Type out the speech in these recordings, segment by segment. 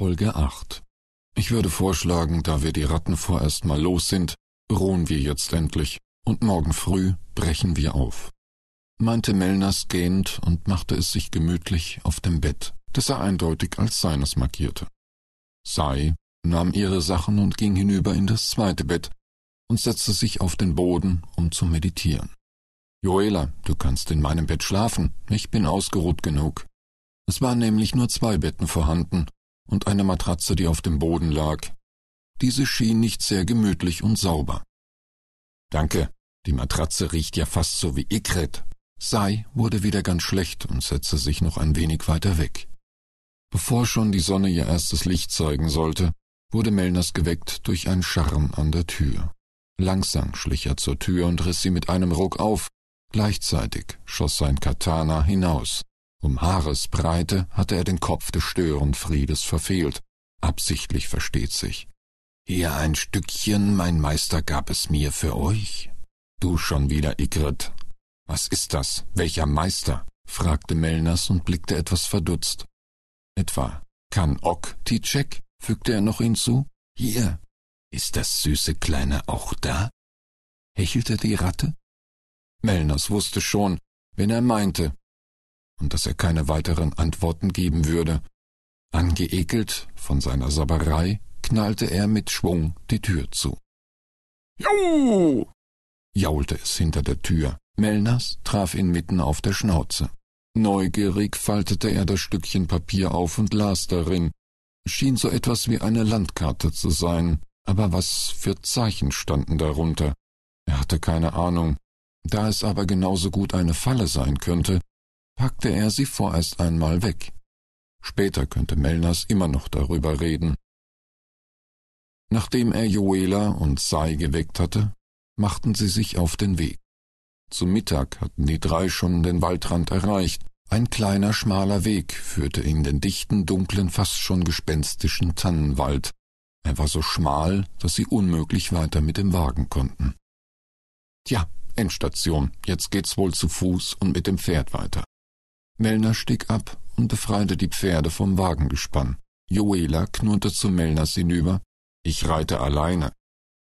Folge 8 Ich würde vorschlagen, da wir die Ratten vorerst mal los sind, ruhen wir jetzt endlich, und morgen früh brechen wir auf, meinte Melners gehend und machte es sich gemütlich auf dem Bett, das er eindeutig als seines markierte. Sai nahm ihre Sachen und ging hinüber in das zweite Bett und setzte sich auf den Boden, um zu meditieren. Joela, du kannst in meinem Bett schlafen, ich bin ausgeruht genug. Es waren nämlich nur zwei Betten vorhanden, und eine Matratze, die auf dem Boden lag. Diese schien nicht sehr gemütlich und sauber. Danke, die Matratze riecht ja fast so wie Ikret. Sai wurde wieder ganz schlecht und setzte sich noch ein wenig weiter weg. Bevor schon die Sonne ihr erstes Licht zeigen sollte, wurde Melners geweckt durch ein Scharren an der Tür. Langsam schlich er zur Tür und riss sie mit einem Ruck auf, gleichzeitig schoss sein Katana hinaus. Um Haaresbreite hatte er den Kopf des Störenfriedes verfehlt. Absichtlich versteht sich. Hier ein Stückchen, mein Meister gab es mir für euch. Du schon wieder, Igrit. Was ist das? Welcher Meister? fragte Melners und blickte etwas verdutzt. Etwa kann Ok Titschek? fügte er noch hinzu. Hier, ist das süße Kleine auch da? hechelte die Ratte. Melners wusste schon, wen er meinte, und dass er keine weiteren Antworten geben würde. Angeekelt von seiner Sabberei knallte er mit Schwung die Tür zu. Juhu! jaulte es hinter der Tür. Melners traf ihn mitten auf der Schnauze. Neugierig faltete er das Stückchen Papier auf und las darin. Schien so etwas wie eine Landkarte zu sein, aber was für Zeichen standen darunter? Er hatte keine Ahnung. Da es aber genauso gut eine Falle sein könnte, packte er sie vorerst einmal weg. Später könnte Melners immer noch darüber reden. Nachdem er Joela und Sai geweckt hatte, machten sie sich auf den Weg. Zu Mittag hatten die drei schon den Waldrand erreicht. Ein kleiner, schmaler Weg führte in den dichten, dunklen, fast schon gespenstischen Tannenwald. Er war so schmal, dass sie unmöglich weiter mit dem Wagen konnten. Tja, Endstation, jetzt geht's wohl zu Fuß und mit dem Pferd weiter. Mellner stieg ab und befreite die Pferde vom Wagengespann. Joela knurrte zu Mellners hinüber. Ich reite alleine.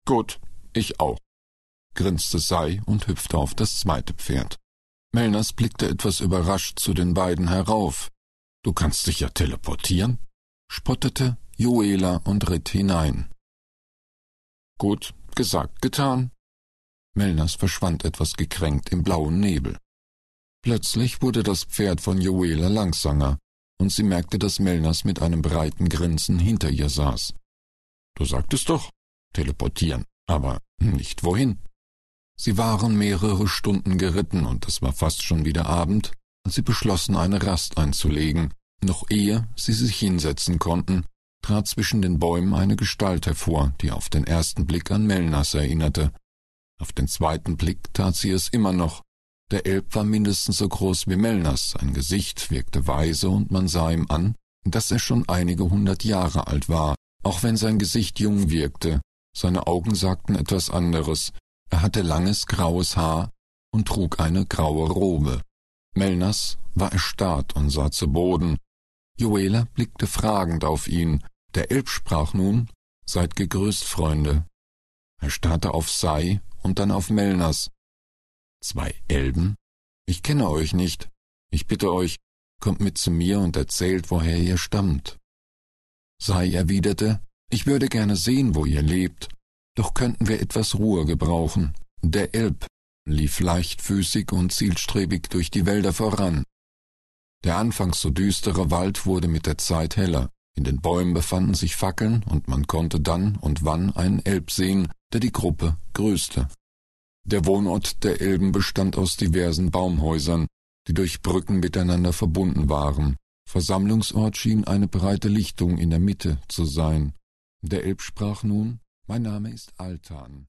Gut, ich auch, grinste Sei und hüpfte auf das zweite Pferd. Mellners blickte etwas überrascht zu den beiden herauf. Du kannst dich ja teleportieren, spottete Joela und ritt hinein. Gut, gesagt, getan. Mellners verschwand etwas gekränkt im blauen Nebel. Plötzlich wurde das Pferd von Joela langsamer, und sie merkte, dass Melners mit einem breiten Grinsen hinter ihr saß. Du sagtest doch, teleportieren, aber nicht wohin. Sie waren mehrere Stunden geritten, und es war fast schon wieder Abend, als sie beschlossen, eine Rast einzulegen. Noch ehe sie sich hinsetzen konnten, trat zwischen den Bäumen eine Gestalt hervor, die auf den ersten Blick an Melnas erinnerte. Auf den zweiten Blick tat sie es immer noch, der Elb war mindestens so groß wie Melners, sein Gesicht wirkte weise und man sah ihm an, dass er schon einige hundert Jahre alt war, auch wenn sein Gesicht jung wirkte. Seine Augen sagten etwas anderes. Er hatte langes graues Haar und trug eine graue Robe. Melners war erstarrt und sah zu Boden. Joela blickte fragend auf ihn. Der Elb sprach nun, Seid gegrüßt, Freunde. Er starrte auf Sai und dann auf Melners. Zwei Elben? Ich kenne euch nicht. Ich bitte euch, kommt mit zu mir und erzählt, woher ihr stammt. Sai erwiderte, ich würde gerne sehen, wo ihr lebt, doch könnten wir etwas Ruhe gebrauchen. Der Elb lief leichtfüßig und zielstrebig durch die Wälder voran. Der anfangs so düstere Wald wurde mit der Zeit heller. In den Bäumen befanden sich Fackeln, und man konnte dann und wann einen Elb sehen, der die Gruppe grüßte. Der Wohnort der Elben bestand aus diversen Baumhäusern, die durch Brücken miteinander verbunden waren. Versammlungsort schien eine breite Lichtung in der Mitte zu sein. Der Elb sprach nun Mein Name ist Altan.